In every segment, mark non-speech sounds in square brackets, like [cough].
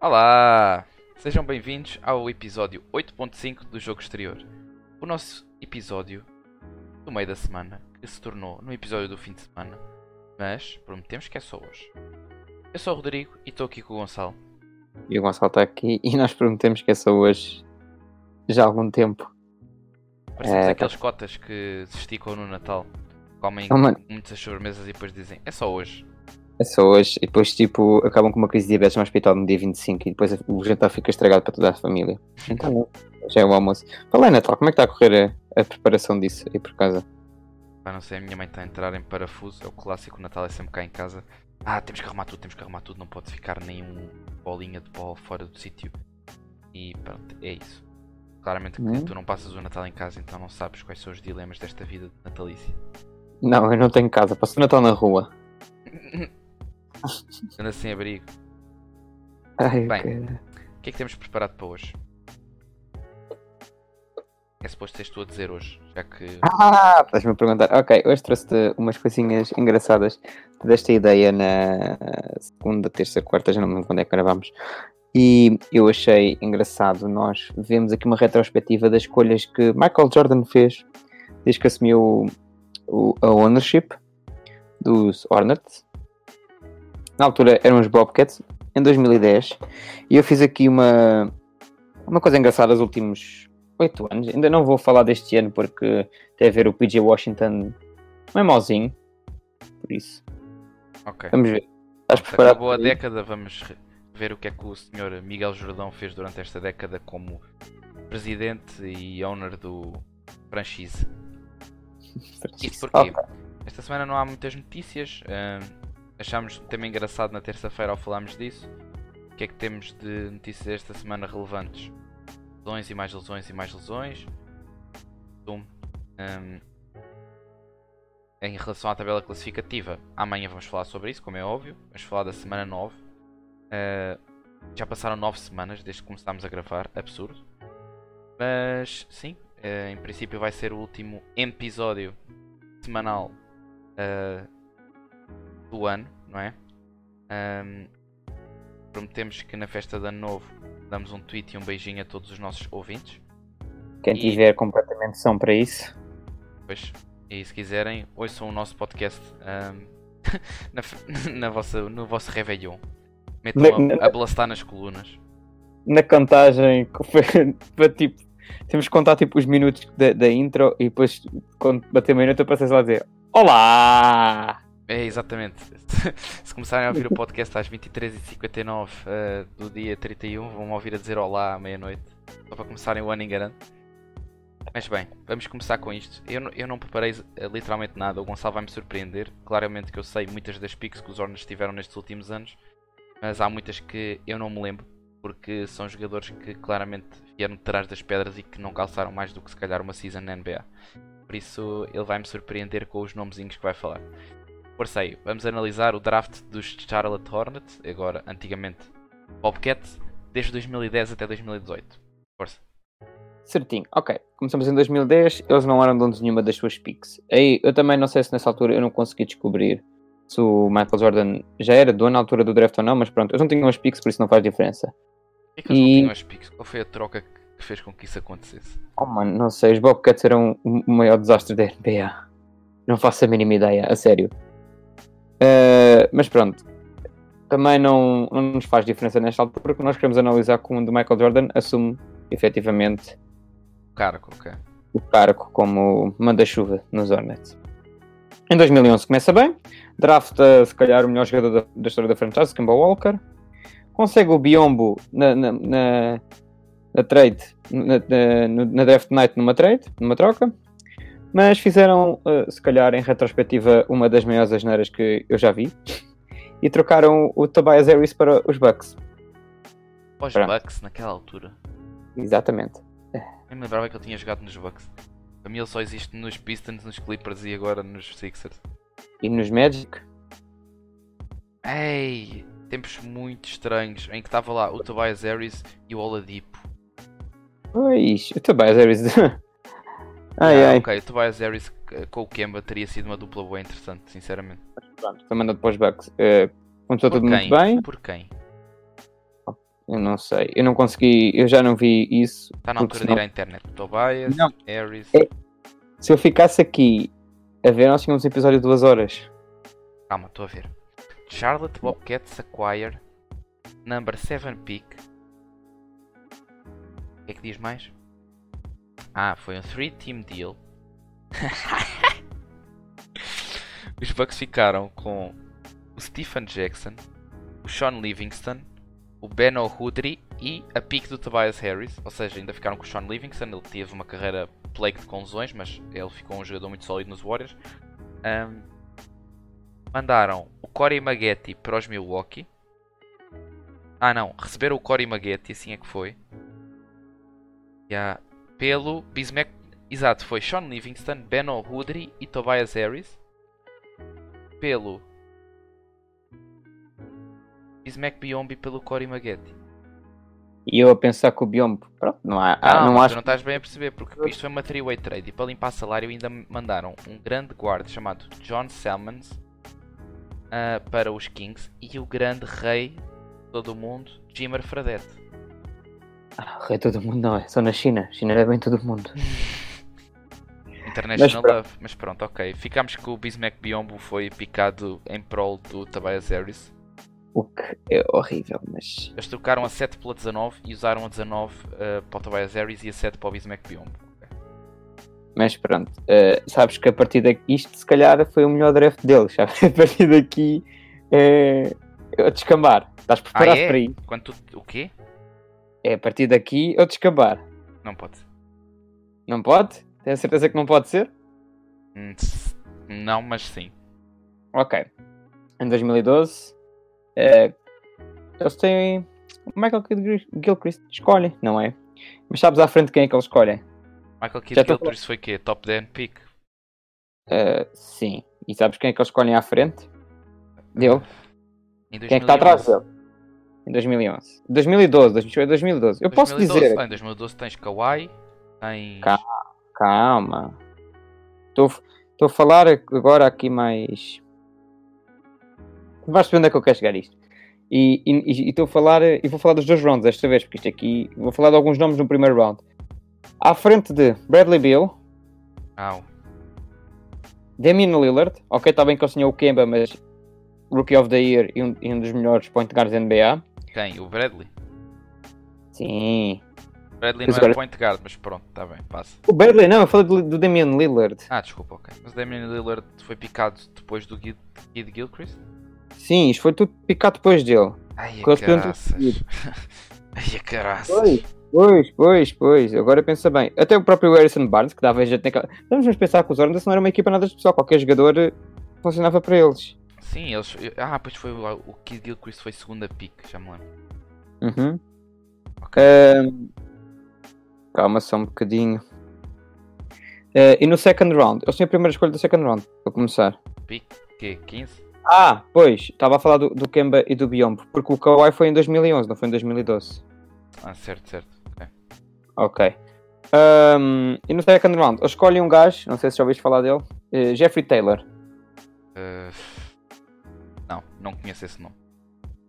Olá! Sejam bem-vindos ao episódio 8.5 do Jogo Exterior. O nosso episódio do meio da semana, que se tornou no episódio do fim de semana, mas prometemos que é só hoje. Eu sou o Rodrigo e estou aqui com o Gonçalo. E o Gonçalo está aqui e nós prometemos que é só hoje já há algum tempo. Parecemos É, aqueles cotas que se esticam no Natal, comem Oh, muitas sobremesas e depois dizem é só hoje. Hoje. E depois, tipo, acabam com uma crise de diabetes no hospital no dia 25 e depois o jantar fica estragado para toda a família. Então. Já é o almoço. Fala aí, Natal, como é que está a correr a, a preparação disso aí por casa? Pá, não sei, a minha mãe está a entrar em parafuso, é o clássico, o Natal é sempre cá em casa. Ah, temos que arrumar tudo, temos que arrumar tudo, não pode ficar nenhum bolinha de pó fora do sítio. E pronto, é isso. Claramente Hum. tu não passas o Natal em casa, então não sabes quais são os dilemas desta vida natalícia. Não, eu não tenho casa, passo o Natal na rua. [laughs] Anda sem abrigo. Ai, Bem. cara. O que é que temos preparado para hoje? É suposto seres tu a dizer hoje, já que. Ah, estás-me a perguntar. Ok, hoje trouxe-te umas coisinhas engraçadas. Desta ideia na segunda, terça, quarta, já não me lembro quando é que gravámos. E eu achei engraçado. Nós vemos aqui uma retrospectiva das escolhas que Michael Jordan fez desde que assumiu o, a ownership dos Hornets. Na altura eram os Bobcats, em 2010. E eu fiz aqui uma, uma coisa engraçada nos últimos 8 anos. Ainda não vou falar deste ano porque tem a ver o PJ Washington não é mauzinho. Por isso, Ok. vamos ver. Estás preparado? Acabou a isso? década, vamos ver o que é que o senhor Miguel Jordão fez durante esta década como presidente e owner do franchise. [laughs] Isto porquê? Ok. Esta semana não há muitas notícias. ahm, achámos um tema engraçado na terça-feira ao falarmos disso. O que é que temos de notícias esta semana relevantes? Lesões e mais lesões e mais lesões. Ahm, em relação à tabela classificativa, amanhã vamos falar sobre isso, como é óbvio. Vamos falar da semana 9. Ah, já passaram 9 semanas desde que começámos a gravar, absurdo. Mas sim, eh, em princípio vai ser o último episódio semanal ah, do ano, não é? Ahm, prometemos que na festa de ano novo damos um tweet e um beijinho a todos os nossos ouvintes. Quem E- tiver completamente são para isso. Pois, e se quiserem, ouçam o nosso podcast ahm, [laughs] na, [laughs] na vossa, no vosso Réveillon. Metam Na- a, a blastar nas colunas. Na contagem, [laughs] para tipo. Temos que contar tipo os minutos da, da intro e depois quando bater meia-noite eu passei lá a dizer Olá! É, exatamente. [laughs] Se começarem a ouvir o podcast às 23h59 eh, do dia 31, vão ouvir a dizer olá à meia-noite. Só para começarem o ano em. Mas bem, vamos começar com isto. Eu, eu não preparei eh, literalmente nada, o Gonçalo vai me surpreender. Claramente que eu sei muitas das picks que os Hornets tiveram nestes últimos anos, mas há muitas que eu não me lembro, porque são jogadores que claramente vieram de trás das pedras e que não calçaram mais do que se calhar uma season na NBA. Por isso ele vai me surpreender com os nomezinhos que vai falar. Aí, vamos analisar o draft dos Charlotte Hornets, agora antigamente Bobcats, desde 2010 até 2018. Força. Certinho, ok. Começamos em 2010, eles não eram donos de nenhuma das suas picks. Aí eu também não sei se nessa altura eu não consegui descobrir se o Michael Jordan já era dono na altura do draft ou não, mas pronto, eles não tinham as picks, por isso não faz diferença. Por que, que eles não E- tinham as picks? Qual foi a troca que fez com que isso acontecesse? Oh mano, não sei, os Bobcats eram o maior desastre da NBA. Não faço a mínima ideia, a sério. Eh, mas pronto, também não, não nos faz diferença nesta altura porque nós queremos analisar como o Michael Jordan assume efetivamente Cargo, ok. o cargo como manda-chuva nos Hornets. Em 2011 começa bem, drafta se calhar o melhor jogador da, da história da franchise, Kemba Walker, consegue o Biombo na, na, na, na trade, na, na draft night numa trade, numa troca, mas fizeram, eh, se calhar em retrospectiva, uma das maiores asneiras que eu já vi, e trocaram o Tobias Harris para os Bucks. Os Pronto. Bucks naquela altura. Exatamente. Eu me lembrava que ele tinha jogado nos Bucks. Para mim ele só existe nos Pistons, nos Clippers e agora nos Sixers. E nos Magic, Ei, tempos muito estranhos em que estava lá o Tobias Harris e o Oladipo. pois, o Tobias Harris... [laughs] ai, Ah, ai. Ok, o Tobias Harris com o Kemba teria sido uma dupla boa interessante, sinceramente. Pronto, foi mandado para os Bucks. Eh, começou Por tudo quem? muito bem. Por quem? Eu não sei. Eu não consegui. Eu já não vi isso. Está na altura de ir senão- à internet. Tobias, Não. Harris. É- Se eu ficasse aqui a ver, nós tínhamos um episódio de duas horas. Calma, estou a ver. Charlotte Bobcats Acquire. Number 7 pick. O que é que diz mais? Ah, foi um 3 team deal. [laughs] Os Bucks ficaram com o Stephen Jackson, o Sean Livingston, o Ben O'Hoodry e a pick do Tobias Harris. Ou seja, ainda ficaram com o Sean Livingston. Ele teve uma carreira plague de lesões, mas ele ficou um jogador muito sólido nos Warriors. Ahm, mandaram o Corey Maggetti para os Milwaukee. Ah não, receberam o Corey Maggetti, assim é que foi. Pelo Bismack. Exato, foi Sean Livingston, Ben O'Hoodry e Tobias Harris. Pelo Bismack Biombi pelo Corey Maggetti. E eu a pensar que o Biombo. Pronto, não há. Não mas acho. tu não estás bem a perceber, porque isto foi uma three-way trade e para limpar salário ainda mandaram um grande guarda chamado John Salmons ah, para os Kings e o grande rei de todo o mundo, Jimmer Fradette. Ah, rei todo mundo não é. Só na China. China é bem todo mundo. International pronto. Love, mas pronto, ok. Ficamos que o Bismack Biombo foi picado em prol do Tobias Harris. O que é horrível, mas. Eles trocaram a 7 pela 19 e usaram a 19 ah, para o Tobias Harris e a 7 para o Bismack Biombo. Mas pronto. eh, sabes que a partir daqui. Isto se calhar foi o melhor draft deles. Sabes? [laughs] A partir daqui. É. Eu descambar. Estás preparado Ah, é? para isso? Quanto o quê? É a partir daqui eu descambar. Não pode. Não pode? Tenho certeza que não pode ser? Hum, Não, mas sim. Ok. Em 2012, eh, eles têm. O Michael Gil- Gilchrist escolhe, não é? Mas sabes à frente quem é que eles escolhem? Michael Kidd Gilchrist foi quê? Top 10 pick? Eh, sim. E sabes quem é que eles escolhem à frente? Em Quem é que está atrás 2011. dele? Em 2011. 2012, 2012. Eu posso 2012. dizer. Ah, em 2012 tens Kawhi, tens... Calma. Estou a falar agora aqui mais. Vais perceber onde é que eu quero chegar isto. E estou a falar. E vou falar dos dois rounds desta vez, porque isto aqui. Vou falar de alguns nomes no primeiro round. À frente de Bradley Au. Damian Lillard. Ok, está bem que ele tinha o Kemba, mas Rookie of the Year e um, e um dos melhores point guards da NBA. Quem? O Bradley? Sim. Bradley Mas não era agora- point guard, mas pronto, está bem, passa. O Bradley, não, eu falei do, do Damian Lillard. Ah, desculpa, ok. Mas Damian Lillard foi picado depois do Kid, Kid Gilchrist? Sim, isto foi tudo picado depois dele. Ai, a caraças. [laughs] Ai, a caraças. Pois, pois, pois, pois. Agora pensa bem. Até o próprio Harrison Barnes, que dava jeito naquela. Vamos pensar que os Hornets não era uma equipa nada especial. Qualquer jogador eh, funcionava para eles. Sim, eles... Ah, pois foi o, o Kid Gilchrist foi segunda pick, já me lembro. Uhum. Ok. Ahm, Calma só um bocadinho. Eh, e no second round? Eu tinha a primeira escolha do second round, para começar. Pick, quê? 15? Ah, pois, estava a falar do, do Kemba e do Biombo, porque o Kawhi foi em 2011, não foi em 2012. Ah, certo, certo. Ok. Ok. Ahm, e no second round, eu escolhi um gajo, não sei se já ouviste falar dele, eh, Jeffrey Taylor. Uh, Não, não conheço esse nome.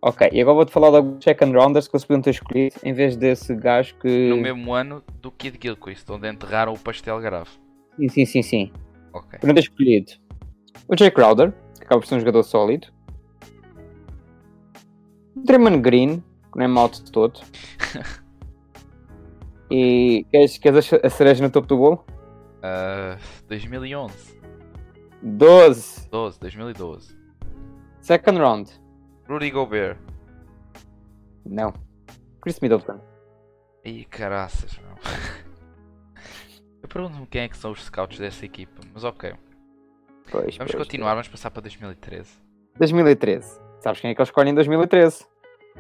Ok, e agora vou-te falar de alguns second rounders que eles podiam ter escolhido em vez desse gajo que. No mesmo ano do Kid Gilchrist, onde enterraram o pastel grave. Sim, sim, sim, sim. Ok. Podiam ter escolhido o Jay Crowder, que acaba por ser um jogador sólido. O Draymond Green, que não é mau de todo. [laughs] e queres, queres a cereja no topo do bolo? Uh, 2011. 12. 12, 2012. Second round. Rudy Gobert. Não. Chris Middleton. Ih, caraças, meu. [laughs] Eu pergunto-me quem é que são os scouts dessa equipa, mas ok. Pois, Vamos pois, continuar, vamos passar para 2013. 2013. Sabes quem é que eles escolhem em 2013?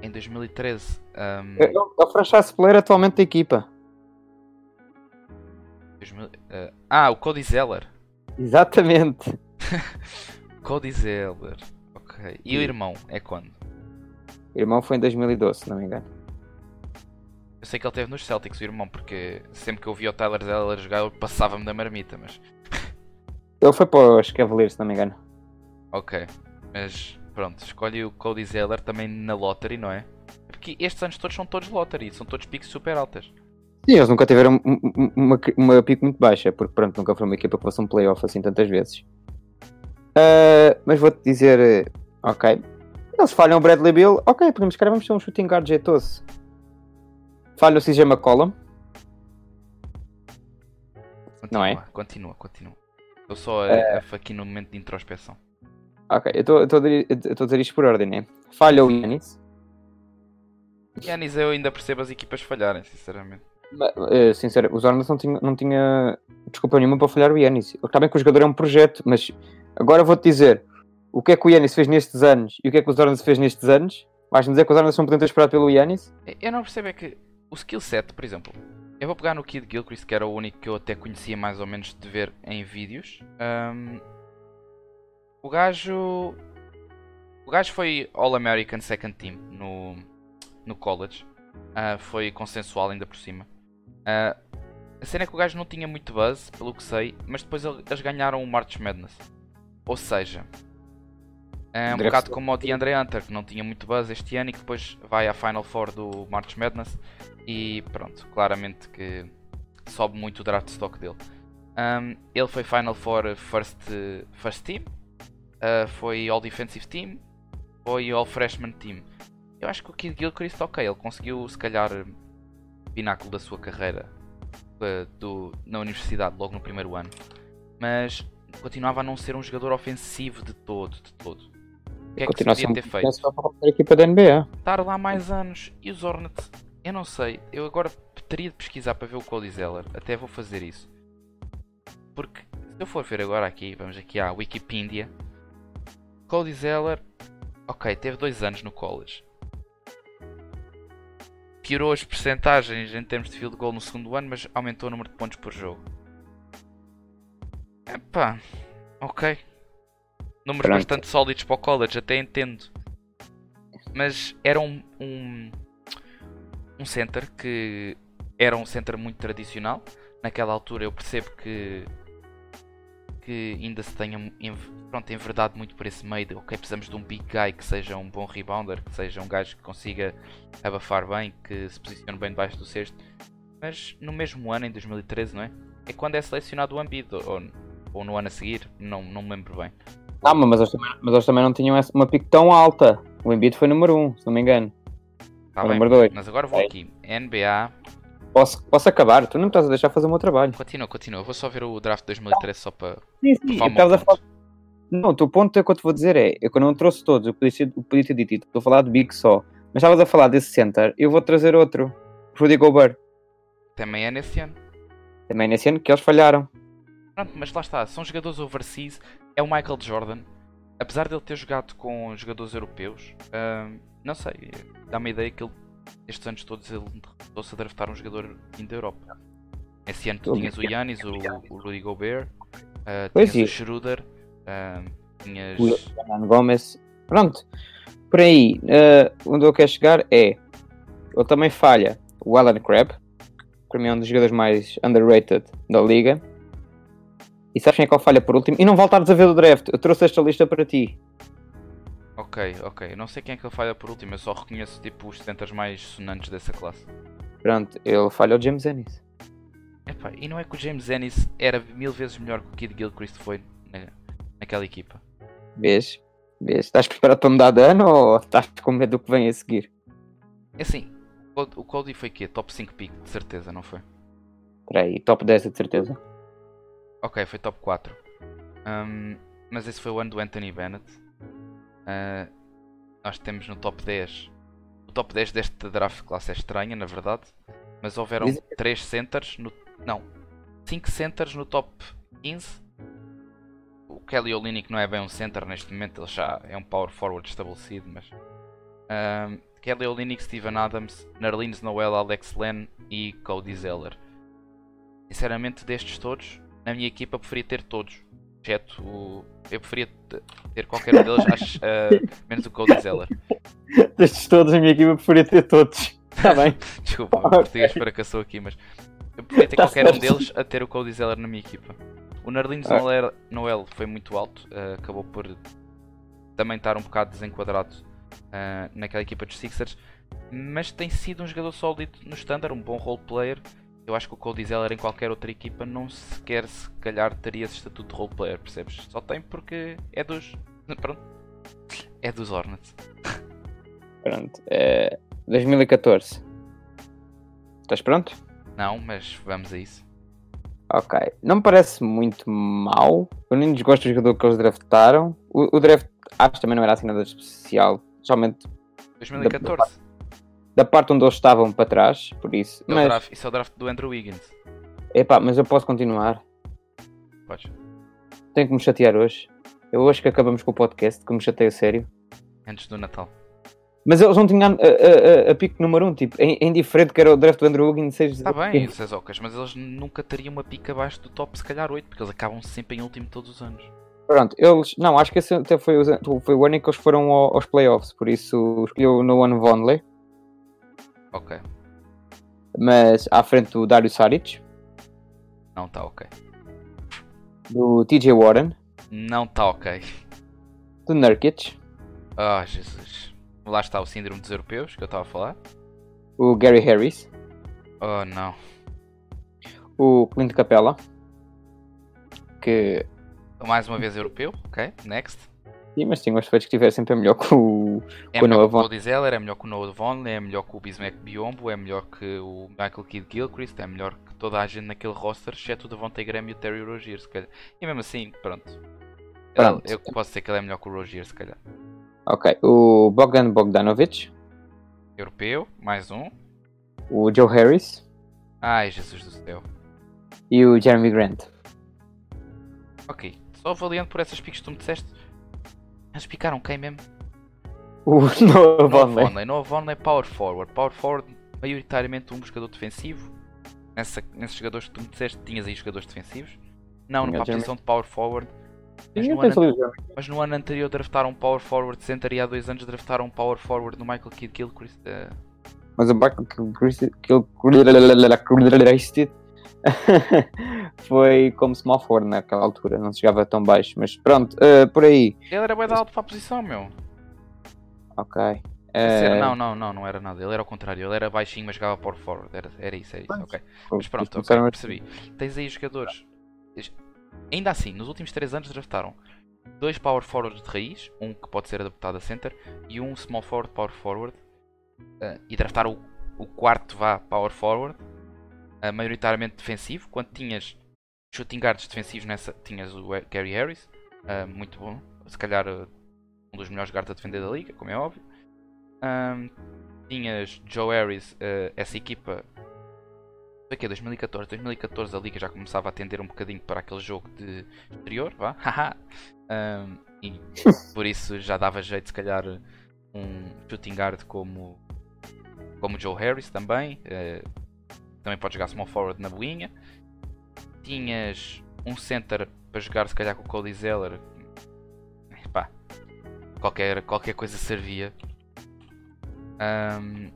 Em 2013, um, É, é o franchise player atualmente da equipa. 2000, uh, ah, o Cody Zeller. Exatamente. [laughs] Cody Zeller. Ok. E o irmão é quando? O irmão foi em 2012, se não me engano. Eu sei que ele teve nos Celtics, o irmão, porque sempre que eu via o Tyler Zeller jogar, eu passava-me da marmita, mas. [laughs] Ele foi para os Cavaliers, se não me engano. Ok. Mas pronto, escolhe o Cody Zeller também na lottery, não é? porque estes anos todos são todos lottery, são todos picos super altas. Sim, eles nunca tiveram um- um- uma, uma pico muito baixa, porque pronto, nunca foi uma equipa que fosse um playoff assim tantas vezes. Ah, mas vou-te dizer, ok. Eles falham o Bradley Bill, ok, podemos, cara, vamos ter um shooting guard jeitoso. Falha o CJ McCollum, Continua, Não é? Continua, continua. Estou só a, É. a- aqui no momento de introspeção. ok, eu estou a dizer- isto por ordem, né? Falha o Yanis, Yanis, eu ainda percebo as equipas falharem, sinceramente. Ma- eh, sincero, os Hornets não tinha, não tinha desculpa nenhuma para falhar o Yanis. Está bem que o jogador é um projeto, mas agora vou-te dizer o que é que o Yanis fez nestes anos e o que é que os Hornets fez nestes anos. Vais-me dizer que os Hornets não podiam ter esperado pelo Yanis? Eu não percebo é que o skill set, por exemplo, eu vou pegar no Kid Gilchrist, que era o único que eu até conhecia mais ou menos de ver em vídeos. Ahm, o gajo. O gajo foi All-American Second Team no, no college. Ah, foi consensual ainda por cima. Ah, a cena é que o gajo não tinha muito buzz, pelo que sei, mas depois ele- eles ganharam o March Madness. Ou seja, um Draft bocado como o DeAndre Hunter, que não tinha muito buzz este ano e que depois vai à Final Four do March Madness e pronto, claramente que sobe muito o draft stock dele. Um, ele foi Final Four First, first Team, uh, foi All Defensive Team, foi All Freshman Team. Eu acho que o Kid Gilchrist, ok, ele conseguiu se calhar o pináculo da sua carreira uh, do, na universidade logo no primeiro ano, mas continuava a não ser um jogador ofensivo de todo, de todo. O que é que se podia ter feito? para a equipa da NBA. estar lá mais anos. E os Hornets, eu não sei. Eu agora teria de pesquisar para ver o Cody Zeller. Até vou fazer isso. Porque se eu for ver agora aqui, vamos aqui à Wikipedia. Cody Zeller, ok, teve dois anos no college. Piorou as percentagens em termos de field goal no segundo ano, mas aumentou o número de pontos por jogo. Epá, ok. Números Pronto. bastante sólidos para o college, até entendo. Mas era um, um, um center que era um center muito tradicional. Naquela altura eu percebo que que ainda se tenha pronto, enverdado muito por esse meio de ok, precisamos de um big guy que seja um bom rebounder, que seja um gajo que consiga abafar bem, que se posicione bem debaixo do cesto. Mas no mesmo ano, em 2013, não é? É quando é selecionado o Embiid, ou, ou no ano a seguir, não, não me lembro bem. Ah, mas eles também, mas eles também não tinham uma pico tão alta. O Embiid foi número 1, um, se não me engano. Tá bem, número 2. mas agora vou Ok. aqui. NBA. Posso, posso acabar? Tu não me estás a deixar fazer o meu trabalho. Continua, continua. Vou só ver o draft de 2013 só para. Sim, sim. Fala-me estavas a falar... Não, o teu ponto é que eu te vou dizer é, eu que não trouxe todos, eu podia, ter- eu podia ter dito, estou a falar de Big só, mas estavas a falar desse center, eu vou trazer outro, Rudy Gobert, Também é nesse ano. também nesse ano que eles falharam. Pronto, mas lá está, são jogadores overseas. É o Michael Jordan. Apesar de ele ter jogado com jogadores europeus, ahm, não sei, dá-me a ideia que ele, estes anos todos ele recusou-se a draftar um jogador da Europa. Esse ano tu tinhas o. Yannis, o, o Rudy Gobert, Pois tinhas é. o Schroeder, ahm, tinhas. O Hernan Gomes, pronto, por aí, eh, onde eu quero chegar é, ele também falha o Alan Crabb, que para mim é um dos jogadores mais underrated da liga, e sabes quem é que ele falha por último? E não voltares a ver o draft, eu trouxe esta lista para ti. Ok, ok. Não sei quem é que ele falha por último, eu só reconheço tipo os centers mais sonantes dessa classe. Pronto, ele falha o James Ennis. Epá, e não é que o James Ennis era mil vezes melhor que o Kid Gilchrist foi na, naquela equipa? Vês? Vês? Estás preparado para mudar de ano ou estás com medo do que vem a seguir? É assim, o Cody- o Cody foi quê? Top 5 pick, de certeza, não foi? Espera aí, top 10 de certeza. Ok, foi top 4. Ahm, mas esse foi o ano do Anthony Bennett. Ah, nós temos no top 10. O top 10 deste draft classe é estranha, na verdade. Mas houveram Diz- 3 centers no. Não, 5 centers no top 15. O Kelly Olynyk não é bem um center neste momento, ele já é um power forward estabelecido, mas. ahm, Kelly Olynyk, Steven Adams, Nerlens Noel, Alex Len e Cody Zeller. Sinceramente, destes todos, na minha equipa preferia ter todos. Exceto o. Eu preferia te- ter qualquer um deles, acho, [laughs] ah, menos o Cody Zeller. Destes todos, a minha equipa preferia ter todos. Está bem? [laughs] Desculpa, o Ok. português fracassou aqui, mas eu preferia ter Tá qualquer um certo. deles a ter o Cody Zeller na minha equipa. O Nerlens Ah. Noel, foi muito alto, ah, acabou por também estar um bocado desenquadrado ah, naquela equipa dos Sixers, mas tem sido um jogador sólido no standard, um bom role player. Eu acho que o Cody Zeller em qualquer outra equipa não sequer se calhar teria esse estatuto de role player, percebes? Só tem porque é dos. [laughs] Pronto. É dos Hornets. Pronto. É 2014. Estás pronto? Não, mas vamos a isso. Ok. Não me parece muito mal. Eu nem desgosto do jogador que eles draftaram. O, o draft acho que também não era assim nada especial. Somente 2014. da parte onde eles estavam para trás, por isso. É o Mas, draft- isso é o draft do Andrew Wiggins. epá, mas eu posso continuar. Podes. Tenho que me chatear hoje. Eu acho que acabamos com o podcast, que me chatei a sério. Antes do Natal. Mas eles não tinham a, a, a, a pique número 1, um, tipo, é, é indiferente que era o draft do Andrew Wiggins 6 Está Tá bem, essas ocas, mas eles nunca teriam uma pica abaixo do top, se calhar 8, porque eles acabam sempre em último todos os anos. Pronto, eles. Não, acho que esse até foi, o- foi o ano em que eles foram ao- aos playoffs, por isso escolheu no One Vonley, Ok. mas à frente do Dario Saric, Não está ok. do TJ Warren, Não está ok. do Nurkic, Ah, Jesus. Lá está o síndrome dos europeus que eu estava a falar. o Gary Harris, Oh, não. o Clint Capella, que. Mais uma vez europeu. Ok, next. Sim, mas tinha os defeitos que tiver sempre melhor que o. É o melhor Noah que o Von- é melhor que o Noah Vonley, é melhor que o Bismack Biombo, é melhor que o Michael Kidd Gilchrist, é melhor que toda a gente naquele roster, exceto o Devontae Graham e o Terry Rozier, se calhar. E mesmo assim, pronto. Pronto. Eu posso dizer que ele é melhor que o Rozier, se calhar. Ok, o Bogdan Bogdanovic, Europeu, mais um. o Joe Harris Ai, Jesus do céu. e o Jeremy Grant. Ok, só avaliando por essas piques que tu me disseste. Eles picaram quem mesmo? O Noah Vonley. Noah Vonley Power Forward. Power Forward, maioritariamente um jogador defensivo. Nessa, nesses jogadores que tu me disseste, tinhas aí jogadores defensivos. Não, para a posição de Power Forward. Mas no, ano, mas no ano anterior draftaram um Power Forward Center e há dois anos draftaram um Power Forward no Michael Kidd Gilchrist. eh, Mas o Michael Gilchrist foi como small forward naquela altura, não se chegava tão baixo, mas pronto, eh, por aí. Ele era bem alto para a posição, meu. Ok. Era- não, não, não, não era nada. Ele era o contrário. Ele era baixinho, mas jogava Power Forward. Era, era isso, era isso. Ok. Mas pronto, ok, começaram a- percebi. Tens aí jogadores. es- Ainda assim, nos últimos 3 anos draftaram dois power forwards de raiz, um que pode ser adaptado a center e um small forward power forward. eh, e draftaram o, o quarto vá power forward, eh, maioritariamente defensivo. Quando tinhas shooting guards defensivos nessa, tinhas o Gary Harris, eh, muito bom, se calhar eh, um dos melhores guards a defender da liga, como é óbvio. Ahm, tinhas Joe Harris, eh, essa equipa foi que é 2014, 2014 a liga já começava a tender um bocadinho para aquele jogo de exterior, vá, [laughs] haha. Ahm, e [laughs] por isso já dava jeito se calhar um shooting guard como como Joe Harris também, eh, também pode jogar small forward na boinha. Tinhas um center para jogar se calhar com o Cody Zeller, Pá, qualquer, qualquer coisa servia. Ahm,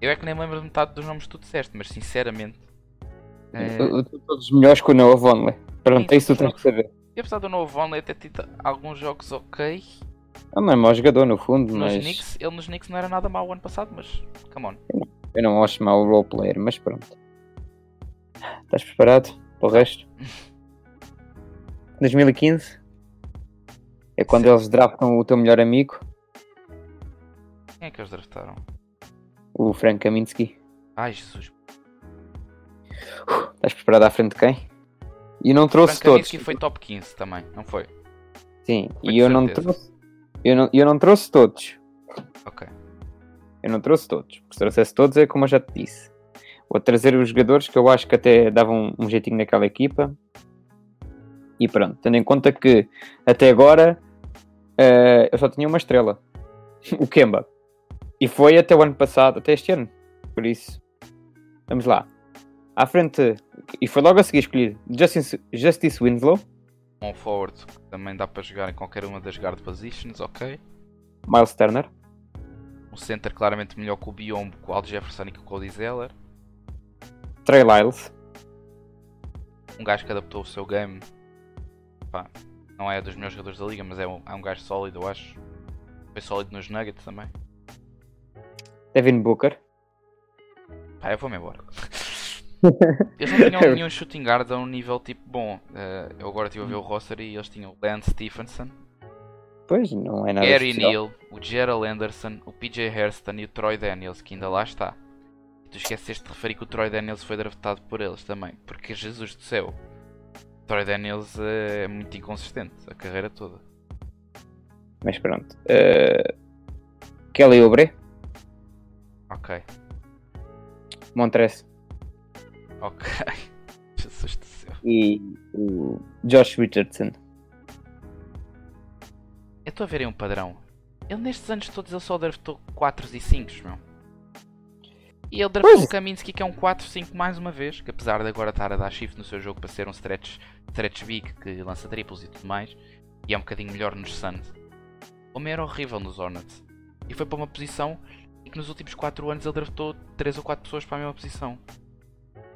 eu é que nem lembro de metade dos nomes que tu disseste, mas sinceramente. tô Todos melhores que o Noah Vonley. Pronto, é isso que tu tens que saber. e apesar do novo Vonley ter tido alguns jogos ok, É um mau jogador no fundo, nos mas Knicks, ele nos Knicks não era nada mau ano passado, mas come on. eu não acho mau o role player, mas pronto. Estás preparado para o resto? 2015 é quando Sim. eles draftam o teu melhor amigo, Quem é que eles draftaram? o Frank Kaminsky. Ai Jesus. Estás preparado à frente de quem? E não trouxe Frank todos. Kaminsky foi top 15 também, não foi? Sim, Foi e eu não trouxe. Eu não, eu não trouxe todos. Ok. Eu não trouxe todos. Porque se trouxesse todos é como eu já te disse. Vou trazer os jogadores que eu acho que até davam um jeitinho naquela equipa. E pronto, tendo em conta que até agora eh, eu só tinha uma estrela. [laughs] o Kemba. E foi até o ano passado, até este ano. Por isso, vamos lá. À frente, e foi logo a seguir escolhido Justice, Justice Winslow, Um forward que também dá para jogar em qualquer uma das guard positions, ok. Miles Turner, Um center claramente melhor que o Biombo, com o Al Jefferson e com o Cody Zeller. Trey Lyles, um gajo que adaptou o seu game. Pá, não é dos melhores jogadores da liga, mas é um, é um gajo sólido, eu acho. Foi sólido nos Nuggets também. Devin Booker. Pá, eu vou-me embora. [laughs] Eles não tinham nenhum shooting guard a um nível tipo bom. Eh, eu agora estive a ver o roster e eles tinham o Lance Stephenson, Pois, não é nada Gary. Neal, o Gerald Anderson, o PJ Hairston e o Troy Daniels, que ainda lá está. Tu esqueceste de referir que o Troy Daniels foi draftado por eles também. Porque Jesus do céu, Troy Daniels eh, é muito inconsistente a carreira toda. Mas pronto. Eh, Kelly Oubre, Ok, Montrez ok. [laughs] Jesus do céu. e o Josh Richardson. Eu estou a ver aí um padrão. Ele nestes anos todos ele só draftou 4 e 5, meu. E ele draftou o Kaminsky que é um 4-5 mais uma vez, que apesar de agora estar a dar shift no seu jogo para ser um stretch, stretch big que lança triplos e tudo mais, e é um bocadinho melhor nos Suns. O homem era horrível nos Hornets. E foi para uma posição em que nos últimos 4 anos ele draftou 3 ou 4 pessoas para a mesma posição.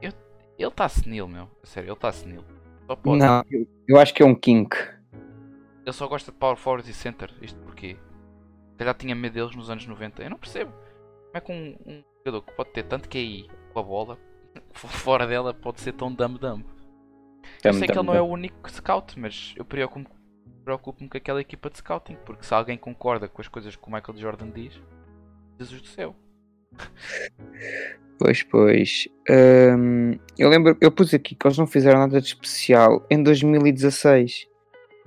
Eu- ele está senil, meu. A sério, ele está senil. Só pode. Não, eu, eu acho que é um kink. Ele só gosta de power forward e center. Isto porquê? Se calhar tinha medo deles nos anos 90. Eu não percebo. Como é que um, um jogador que pode ter tanto QI com a bola, [laughs] fora dela, pode ser tão dumb-dumb? Eu sei que ele não é o único scout, mas eu preocupo-me preocupo com aquela equipa de scouting. Porque se alguém concorda com as coisas que o Michael Jordan diz, Jesus do céu. Pois, pois. Hum, eu lembro, eu pus aqui que eles não fizeram nada de especial em 2016.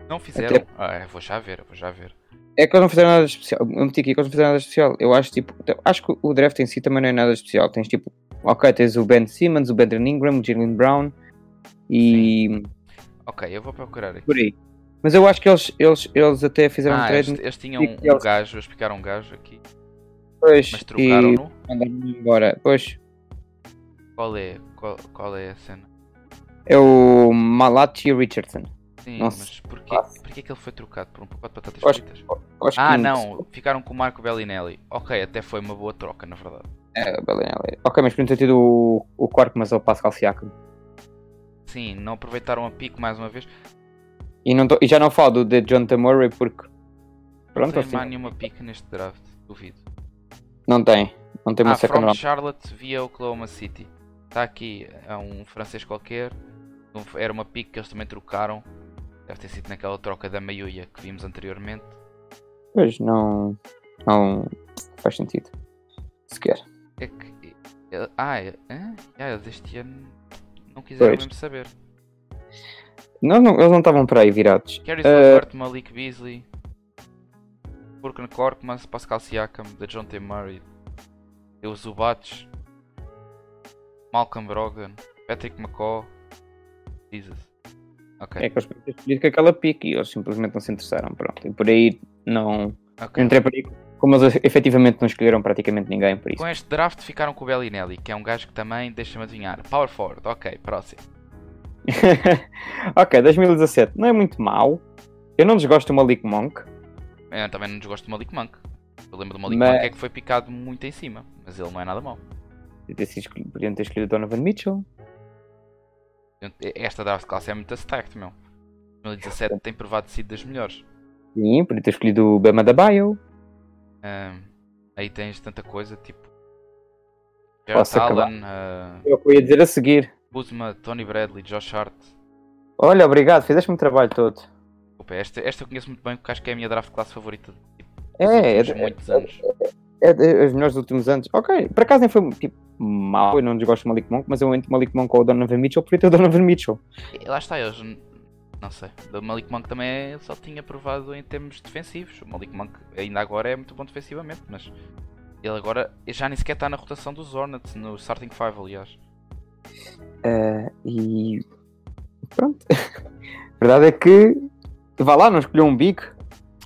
Não fizeram. Ah, eu vou já ver, vou já ver. É que eles não fizeram nada especial. Eu meti aqui que eles não fizeram nada especial. Eu acho tipo. Acho que o draft em si também não é nada especial. Tens tipo. Ok, tens o Ben Simmons, o Brandon Ingram, o Jalen Brown e. Ok, eu vou procurar aqui. por aí. Mas eu acho que eles, eles, eles até fizeram um Ah, trade eles, eles tinham um, eles- gajo, eles picaram um gajo aqui, depois mas trocaram-no. mandaram embora. Pois. Qual é? Qual, qual é a cena? É o Malachi Richardson. Sim, Nossa, mas porquê, porquê que ele foi trocado por um pacote de batatas acho- fritas? Ah, não, ficaram com o Marco Bellinelli. Ok, até foi uma boa troca, na verdade. É, Bellinelli. Ok, mas podiam ter tido o, o Quark, mas é o Pascal Siakam. Sim, não aproveitaram a pico mais uma vez. E, não tô- e já não falo do de John T. Murray porque. Pronto, não tem assim, mais nenhuma pico neste draft, duvido. não tem. Não tem uma Ah, second round. Charlotte via Oklahoma City. Está aqui, é um francês qualquer. Era uma pico que eles também trocaram. Deve ter sido naquela troca da Maiuia que vimos anteriormente. Pois, não. Não faz sentido. Sequer. É que. é- Ah, é, é? Ah, eles este ano não quiseram Pois. mesmo saber. Não, não, eles não estavam para aí virados. Caris Eh, LeVert, Malik Beasley, Burkan Korkmaz, Pascal Siakam, da John T. Murray, o Zubats, Malcolm Brogdon, Patrick McCaw, Jesus. Ok, É que ter escolhido com aquela pique e eles simplesmente não se interessaram. Pronto. E por aí não. ok. Entrei por aí. Como eles efetivamente não escolheram praticamente ninguém por isso. Com este draft ficaram com o Bellinelli, que é um gajo que também, deixa-me adivinhar, Power Forward, ok, próximo. [laughs] ok, 2017 não é muito mau. Eu não desgosto do Malik Monk. Eu também não desgosto do Malik Monk. Eu lembro do Malik Mas- Monk é que foi picado muito em cima, mas ele não é nada mau. Podiam ter sido escolhido- Podiam ter escolhido Donovan Mitchell. Esta draft classe é muito stacked, meu. 2017 tem provado sido das melhores. Sim, podia ter escolhido o Bama da Bio. Aí tens tanta coisa, tipo. Posso? Allen, É que eu ia dizer a seguir. Kuzma, Tony Bradley, Josh Hart. Olha, obrigado, fizeste-me o trabalho todo. Desculpa, esta, esta eu conheço muito bem porque acho que é a minha draft classe favorita. Tipo, É, é, muitos anos. é, é, os melhores dos últimos anos. Ok, por acaso nem foi tipo, mau, eu não desgosto do Malik Monk, mas eu entre Malik Monk ou o Donovan Mitchell, preferia ter o Donovan Mitchell. E lá está, eles. n- Não sei. O Malik Monk também é- só tinha provado em termos defensivos. O Malik Monk ainda agora é muito bom defensivamente, mas ele agora já nem sequer está na rotação dos Hornets, no starting five, aliás. Eh, e pronto. a [laughs] verdade é que vá lá, não escolheu um big.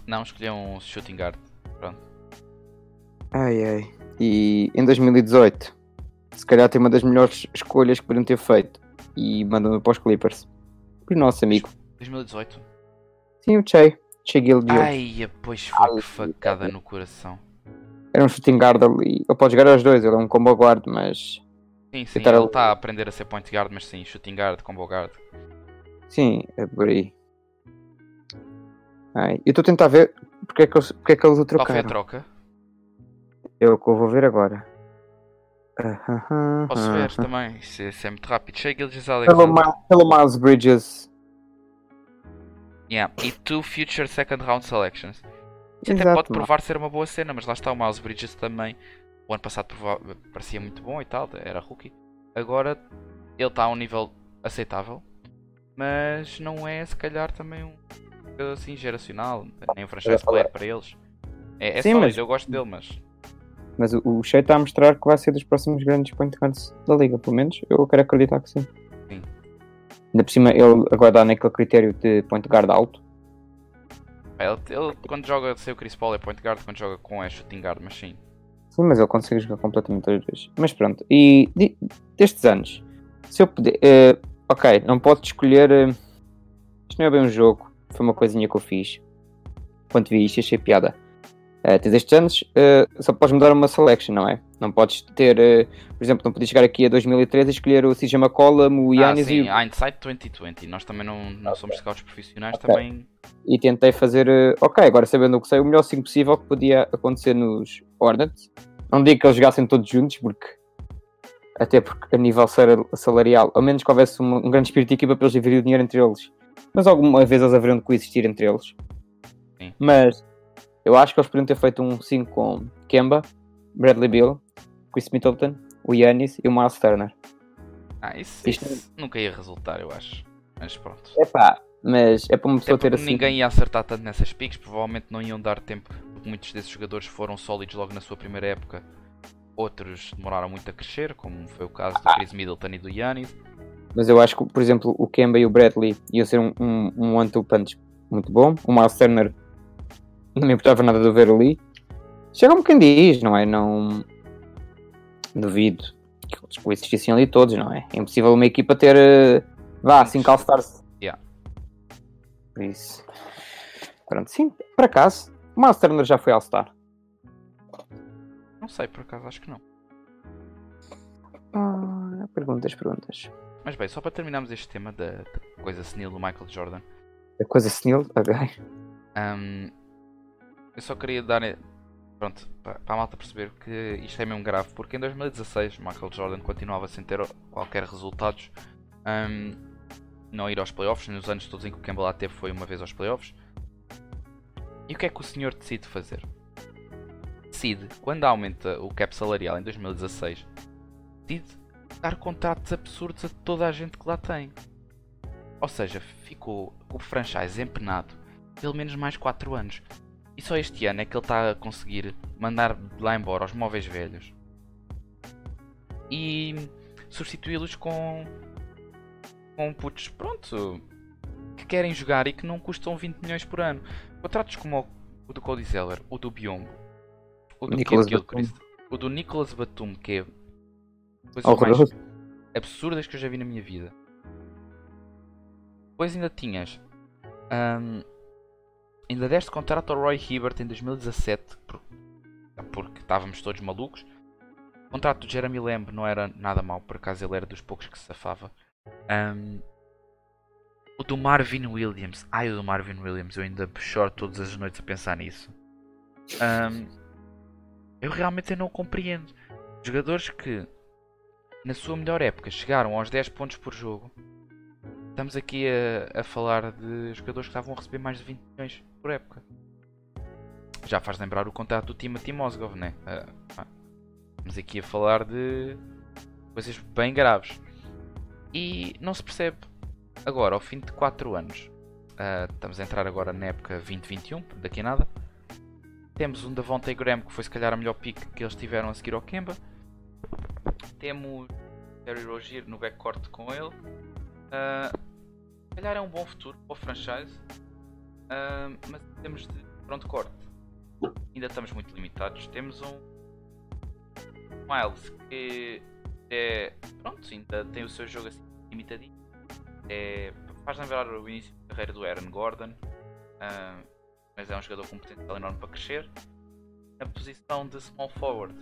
Não, escolheu um shooting guard. Pronto. Ai ai. E em 2018, se calhar tem uma das melhores escolhas que podiam ter feito. E mandam-me para os Clippers. O nosso amigo. 2018. Sim, o Che. Che Gilgeous. Ai, pois foi que facada no coração. Era um shooting guard ali. Ele pode jogar aos dois, ele é um combo guard, mas. Sim, sim, ele ali. está a aprender a ser point guard, mas sim, shooting guard, combo guard. Sim, é por aí. Ai, eu estou a tentar ver porque é que eles, porque é que eles o Qual foi a trocaram. troca? É o que eu vou ver agora. Posso ver também, isso é, isso é muito rápido. Shea Gilgis Alexander. Hello Miles Bridges. Yeah. E two future second round selections. Isso até pode provar ser uma boa cena, mas lá está o Miles Bridges também. O ano passado parecia muito bom e tal, era rookie. Agora ele está a um nível aceitável, mas não é se calhar também um assim geracional, nem um franchise player para eles. É, é Sim, sólido, mas- eu gosto dele, mas Mas o, o Shea está a mostrar que vai ser dos próximos grandes point guards da liga, pelo menos eu quero acreditar que sim. Sim. Ainda por cima ele agora dá naquele critério de point guard alto. pá, ele, ele, quando joga sem o Chris Paul é point guard, quando joga com é shooting guard, mas sim. Sim, mas ele consegue jogar completamente os dois. Mas pronto, e de- destes anos, se eu puder. eh, ok, não posso escolher. eh, isto não é bem um jogo, foi uma coisinha que eu fiz. Quando vi isto, achei piada. Eh, tens estes anos, eh, só podes mudar uma selection, não é? Não podes ter, eh, por exemplo, não podes chegar aqui a 2013 e escolher o CJ McCollum, o Ah, Yannis sim, e, o- hindsight 2020. Nós também não, não somos scouts profissionais, Ok. também e tentei fazer. ok, agora sabendo o que sei, o melhor 5 possível que podia acontecer nos Hornets. Não digo que eles jogassem todos juntos, porque. Até porque a nível sal- salarial, a menos que houvesse um, um grande espírito de equipa para eles dividir o dinheiro entre eles. Mas alguma vez eles haveriam de coexistir entre eles. Sim. Mas eu acho que eles poderiam ter feito um 5 com Kemba, Bradley Bill, Chris Middleton, o Yannis e o Miles Turner. Ah, isso, Isto- isso nunca ia resultar, eu acho. Mas pronto. Epá, mas é para uma pessoa ter porque assim. ninguém ia acertar tanto nessas picks, provavelmente não iam dar tempo, porque muitos desses jogadores foram sólidos logo na sua primeira época. Outros demoraram muito a crescer, como foi o caso do Chris Middleton e do Yannis. Mas eu acho que, por exemplo, o Kemba e o Bradley iam ser um, um, um one-two punch muito bom. O Miles Turner não me importava nada de o ver ali. Chega um quem diz, não é? Não duvido que eles coexistissem ali todos, não é? É impossível uma equipa ter eh, vá, 5 All-Stars. Yeah. Por isso. Pronto, sim, por acaso, o Miles Turner já foi All-Star. Não sei, por acaso, acho que não. Ah, perguntas, perguntas. Mas bem, só para terminarmos este tema da, da coisa senil do Michael Jordan, A coisa senil, ok. hum, eu só queria dar. Pronto, para, a malta perceber que isto é mesmo grave, porque em 2016 Michael Jordan continuava sem ter qualquer resultados, hum, não ir aos playoffs, nos anos todos em que o Campbell lá teve foi uma vez aos playoffs. E o que é que o senhor decide fazer? Decide, quando aumenta o cap salarial em 2016, decide dar contratos absurdos a toda a gente que lá tem. Ou seja, ficou o franchise empenado pelo menos mais 4 anos. E só este ano é que ele está a conseguir mandar lá embora os móveis velhos e substituí-los com, com putos, pronto, que querem jogar e que não custam 20 milhões por ano. Contratos como o, do Cody Zeller, o do Biombo, o do Nicholas Kid Gilchrist, o do Nicholas Batum, que é coisas mais Horroroso. absurdas que eu já vi na minha vida. Depois ainda tinhas. hum, ainda deste contrato ao Roy Hibbert em 2017 por- porque estávamos todos malucos. O contrato do Jeremy Lamb não era nada mau, por acaso ele era dos poucos que se safava. Hum, o do Marvin Williams. Ai, o do Marvin Williams, eu ainda choro todas as noites a pensar nisso. Hum, eu realmente não compreendo. Jogadores que na sua melhor época chegaram aos 10 pontos por jogo. Estamos aqui a, a falar de jogadores que estavam a receber mais de 20 milhões por época. Já faz lembrar o contrato do Timothy Mozgov, né? Ah, pá. estamos aqui a falar de coisas bem graves. E não se percebe. Agora, ao fim de 4 anos, ah, estamos a entrar agora na época 2021, daqui a nada. Temos um Davonte Graham que foi se calhar a melhor pick que eles tiveram a seguir ao Kemba. Temos Terry Rozier no backcourt com ele. Se calhar é um bom futuro para o franchise. Ah, mas temos de frontcourt. Ainda estamos muito limitados. Temos um Miles que é. Pronto, ainda tem o seu jogo assim limitadinho. É, faz lembrar o início da carreira do Aaron Gordon. Ah, mas é um jogador com potencial enorme para crescer. Na posição de small forward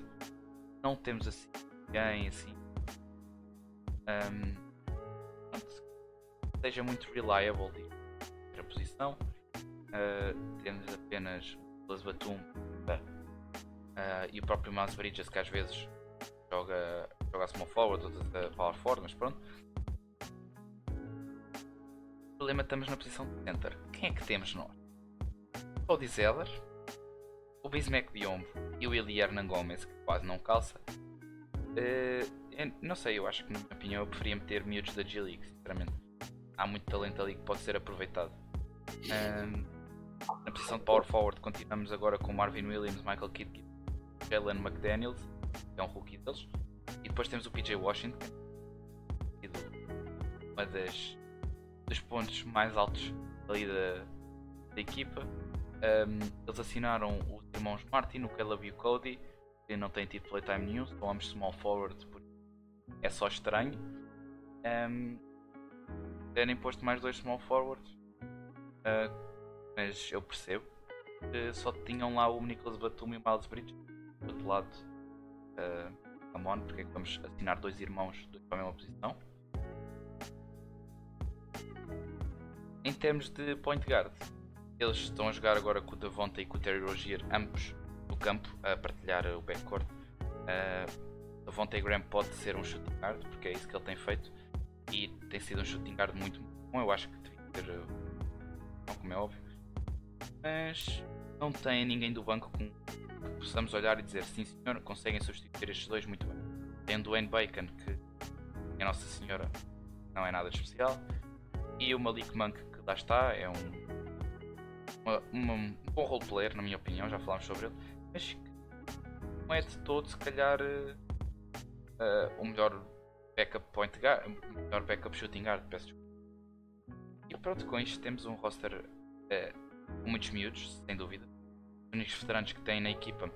não temos assim ninguém assim um, pronto, seja muito reliable digo, na posição. Uh, temos apenas o Nicolas Batum, uh, e o próprio Miles Bridges que às vezes joga, joga small forward, outras a power forward, mas pronto. O problema é estamos na posição de center. Quem é que temos nós? Cody Zeller, o Bismack Biombo e o Eli Hernan Gomes, que quase não calça. Uh, não sei, eu acho que na minha opinião eu preferia meter miúdos da G-League, sinceramente. Há muito talento ali que pode ser aproveitado. Um, na posição de power forward continuamos agora com Marvin Williams, Michael Kidd, Jalen McDaniels, que é um rookie deles. E depois temos o PJ Washington, sido uma das dos pontos mais altos ali da, da equipa. Um, eles assinaram os irmãos Martin, o Caleb e o Cody, que não têm tido playtime nenhum, são ambos small forward, é só estranho. Um, terem posto mais dois small forwards, uh, mas eu percebo que só tinham lá o Nicholas Batum e o Miles Bridges. Do outro lado, uh, come on, porque é que vamos assinar dois irmãos para a mesma posição? Em termos de point guard, eles estão a jogar agora com o Devonta e com o Terry Rozier, ambos no campo, a partilhar o backcourt. Uh, Devonta Graham pode ser um shooting guard, porque é isso que ele tem feito, e tem sido um shooting guard muito bom. Eu acho que devia ter, não como é óbvio, mas não tem ninguém do banco com que possamos olhar e dizer sim senhor, conseguem substituir estes dois muito bem. Tem Dwayne Bacon, que é Nossa Senhora não é nada especial, e o Malik Monk, que lá está, é um, uma, uma, um bom roleplayer, na minha opinião, já falámos sobre ele, mas não é de todo, se calhar, uh, o melhor backup point guard, melhor backup shooting guard, peço desculpa. E pronto, com isto temos um roster uh, com muitos miúdos, sem dúvida. Os únicos veteranos que tem na equipa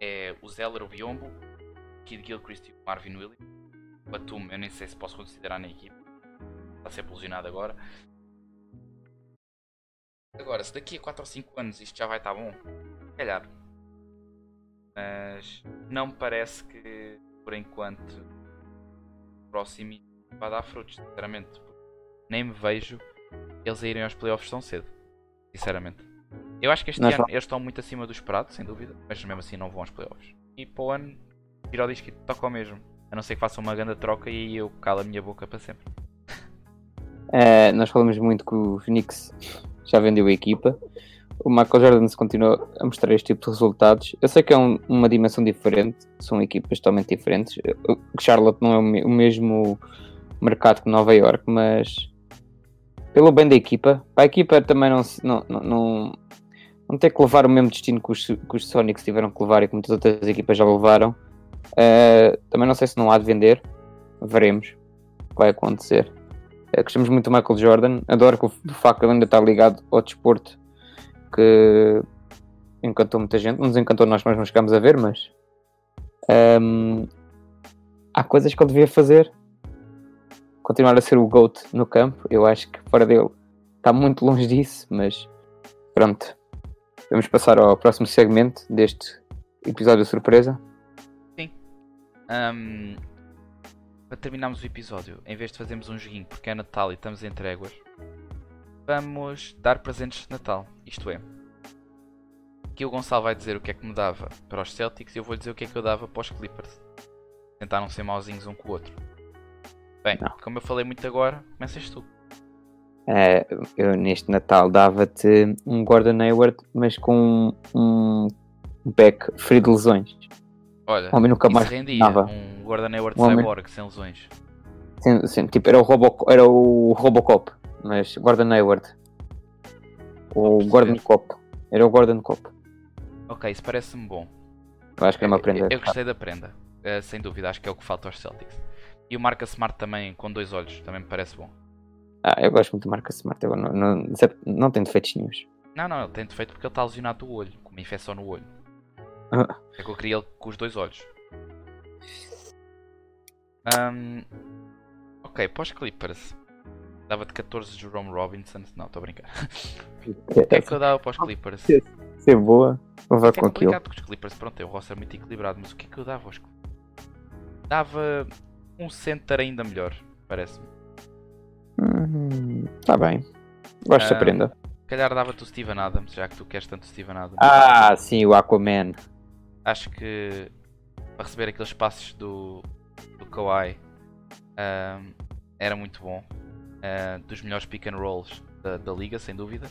é o Zeller, o Biombo, o Kid Gilchrist e o Marvin Williams. O Batum, eu nem sei se posso considerar na equipa. Está a ser posicionado agora. Agora, se daqui a 4 ou 5 anos isto já vai estar bom, calhar. Mas não me parece que, por enquanto, o próximo vai dar frutos, sinceramente. Nem me vejo eles a irem aos playoffs tão cedo. Sinceramente. Eu acho que este ano eles estão muito acima do esperado, sem dúvida, mas mesmo assim não vão aos playoffs. E para o ano, tira o disco e toca ao mesmo. A não ser que faça uma grande troca e eu calo a minha boca para sempre. Uh, nós falamos muito que o Phoenix já vendeu a equipa. O Michael Jordan continua a mostrar este tipo de resultados. Eu sei que é um, uma dimensão diferente, são equipas totalmente diferentes. O Charlotte não é o mesmo mercado que Nova York, mas pelo bem da equipa, para a equipa também não, não, não, não ter que levar o mesmo destino que os, que os Sonics tiveram que levar e que muitas outras equipas já levaram. Uh, também não sei se não há de vender, veremos o que vai acontecer. Uh, gostamos muito do Michael Jordan, adoro que o, facto que ele ainda está ligado ao desporto que encantou muita gente, não nos encantou nós, mas não chegámos a ver, mas um, há coisas que ele devia fazer. Continuar a ser o GOAT no campo, eu acho que fora dele está muito longe disso, mas pronto. Vamos passar ao próximo segmento deste episódio surpresa. Sim. Um, para terminarmos o episódio, em vez de fazermos um joguinho porque é Natal e estamos em tréguas, vamos dar presentes de Natal. Isto é, aqui o Gonçalo vai dizer o que é que me dava para os Celtics e eu vou dizer o que é que eu dava para os Clippers. Tentaram ser mauzinhos um com o outro. Bem, Não. como eu falei muito agora, começas tu. Uh, eu neste Natal dava-te um Gordon Hayward, mas com um, um back free de lesões. Olha, homem nunca mais rendia, dava. um Gordon Hayward um Cyborg sem lesões. Sim, sim, tipo, era o, Robo, era o Robocop, mas Gordon Hayward. O Gordon Cop. Era o Gordon Cop. Ok, isso parece-me bom. Eu acho que é uma prenda. Eu, eu gostei da prenda, uh, sem dúvida, acho que é o que falta aos Celtics. E o Marca Smart também com dois olhos, também me parece bom. Ah, eu gosto muito do Marcus Smart. Eu não, não, não tem defeitos nenhums. Não, não, ele tem defeito porque ele está lesionado do olho, com uma infecção no olho. Ah. É que eu queria ele com os dois olhos. Um, ok, pós Clippers. Dava-te 14 de Jerome Robinson. Não, estou a brincar. o que é que eu dava para os Clippers? Ser, boa, é com é aquilo. com os Clippers, pronto, é um roster muito equilibrado, mas o que é que eu dava aos Clippers? Dava um center ainda melhor, parece-me. Hum, tá bem. Gosto de uh, prenda. calhar dava-te o Steven Adams, já que tu queres tanto o Steven Adams. Ah, sim, o Aquaman. acho que para receber aqueles passos do, do Kawhi um, era muito bom. Uh, dos melhores pick and rolls da, da liga, sem dúvida.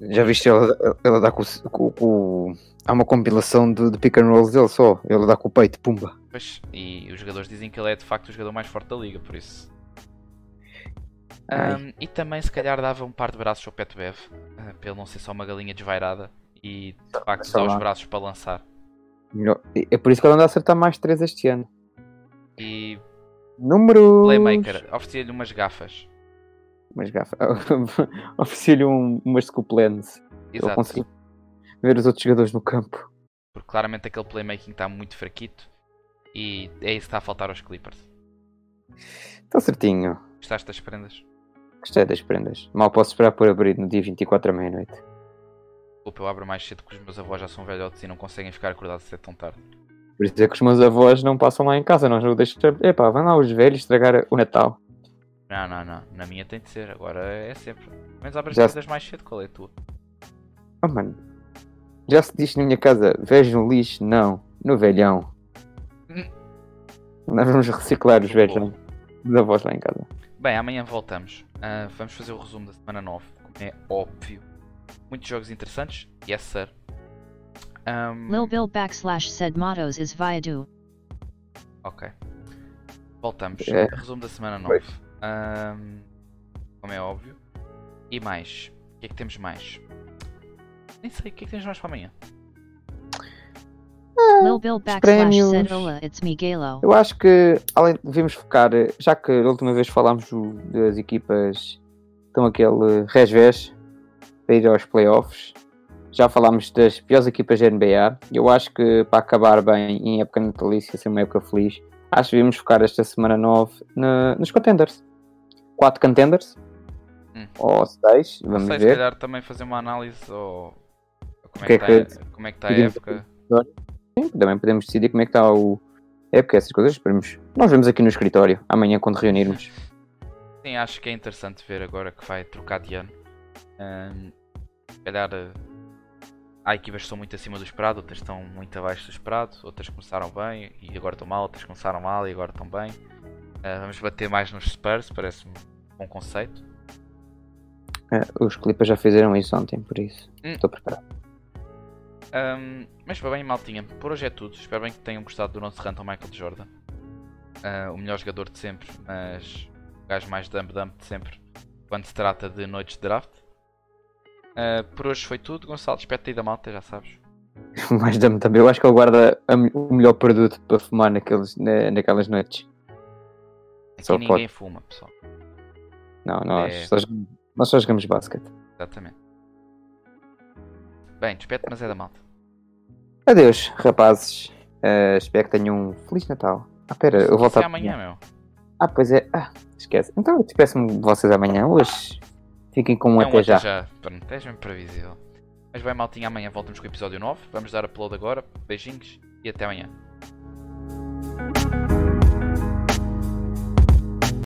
Já viste ela, ela dá com, com, com, Há uma compilação de, de pick and rolls dele só. Ele dá com o peito, pumba. Pois, e os jogadores dizem que ele é de facto o jogador mais forte da liga, por isso. Um, e também se calhar dava um par de braços ao Pet Bev, uh, para ele não ser só uma galinha desvairada e de facto usar os braços para lançar. É por isso que ele anda a acertar mais 3 este ano. E Número. Playmaker, oferecia-lhe umas gafas. Umas gafas. [laughs] oferecia-lhe um, umas. Exato. Ele conseguiu ver os outros jogadores no campo. Porque claramente aquele playmaking está muito fraquito e é isso que está a faltar aos Clippers. Está certinho. Gostaste das prendas? Gostei das prendas. Mal posso esperar por abrir no dia 24 à meia-noite. Desculpa, eu abro mais cedo porque os meus avós já são velhotes e não conseguem ficar acordados até tão tarde. Por isso é que os meus avós não passam lá em casa, nós não deixamos. Epá, vão lá os velhos estragar o Natal. Não, não, não. Na minha tem de ser, agora é sempre. Menos abres as coisas mais cedo, qual é a tua? Oh mano, já se diz na minha casa, vejo no lixo, não, no velhão. Hum. Nós vamos reciclar os velhos dos avós lá em casa. Bem, amanhã voltamos. Uh, vamos fazer o resumo da semana 9, como é óbvio. Muitos jogos interessantes, yes sir. Um... Lil Bill backslash said mottos is Viadu. Ok. Voltamos. É. Resumo da semana 9. Um, como é óbvio. E mais. O que é que temos mais? Nem sei. O que é que temos mais para amanhã? Lil Bill Miguelo. Eu acho que além devemos focar, já que a última vez falámos das equipas estão aquele resvés para ir aos playoffs já falámos das piores equipas da NBA. Eu acho que para acabar bem em época natalícia, ser uma época feliz, acho que devíamos focar esta semana 9 na, nos contenders. 4 contenders. Hum. Ou 6, vamos sei, ver. Se calhar também fazer uma análise ou como, é que, é está, como é que está a época. Sim, também podemos decidir como é que está o época, essas coisas. Esperemos. Nós vemos aqui no escritório, amanhã quando reunirmos. Sim, acho que é interessante ver agora que vai trocar de ano. Um, se calhar há equipas que estão muito acima do esperado, outras estão muito abaixo do esperado, outras começaram bem e agora estão mal, outras começaram mal e agora estão bem. Uh, vamos bater mais nos Spurs, parece-me um bom conceito. É, os Clippers já fizeram isso ontem, por isso hum. estou preparado. Um, mas bem, maltinha, por hoje é tudo. Espero bem que tenham gostado do nosso rant ao Michael Jordan. Uh, o melhor jogador de sempre, mas o gajo mais dump-dump de sempre quando se trata de noites de draft. Uh, por hoje foi tudo. Gonçalo, despete aí da malta, já sabes. [laughs] Mais dame também. Eu acho que ele guarda o melhor produto para fumar naqueles, na, naquelas noites. Só ninguém pode. fuma, pessoal. Não, nós, é... só, nós só jogamos basquete. Exatamente. Bem, despete, mas é da malta. Adeus, rapazes. Uh, espero que tenham um Feliz Natal. Ah, pera, eu volto amanhã, meu. Ah, pois é. Ah, esquece. Então eu despeço-me de vocês amanhã. Hoje Fiquem com um, é um até, já. já. Pronto, é previsível. Mas vai maltinha, amanhã voltamos com o episódio 9. Vamos dar upload agora. Beijinhos e até amanhã.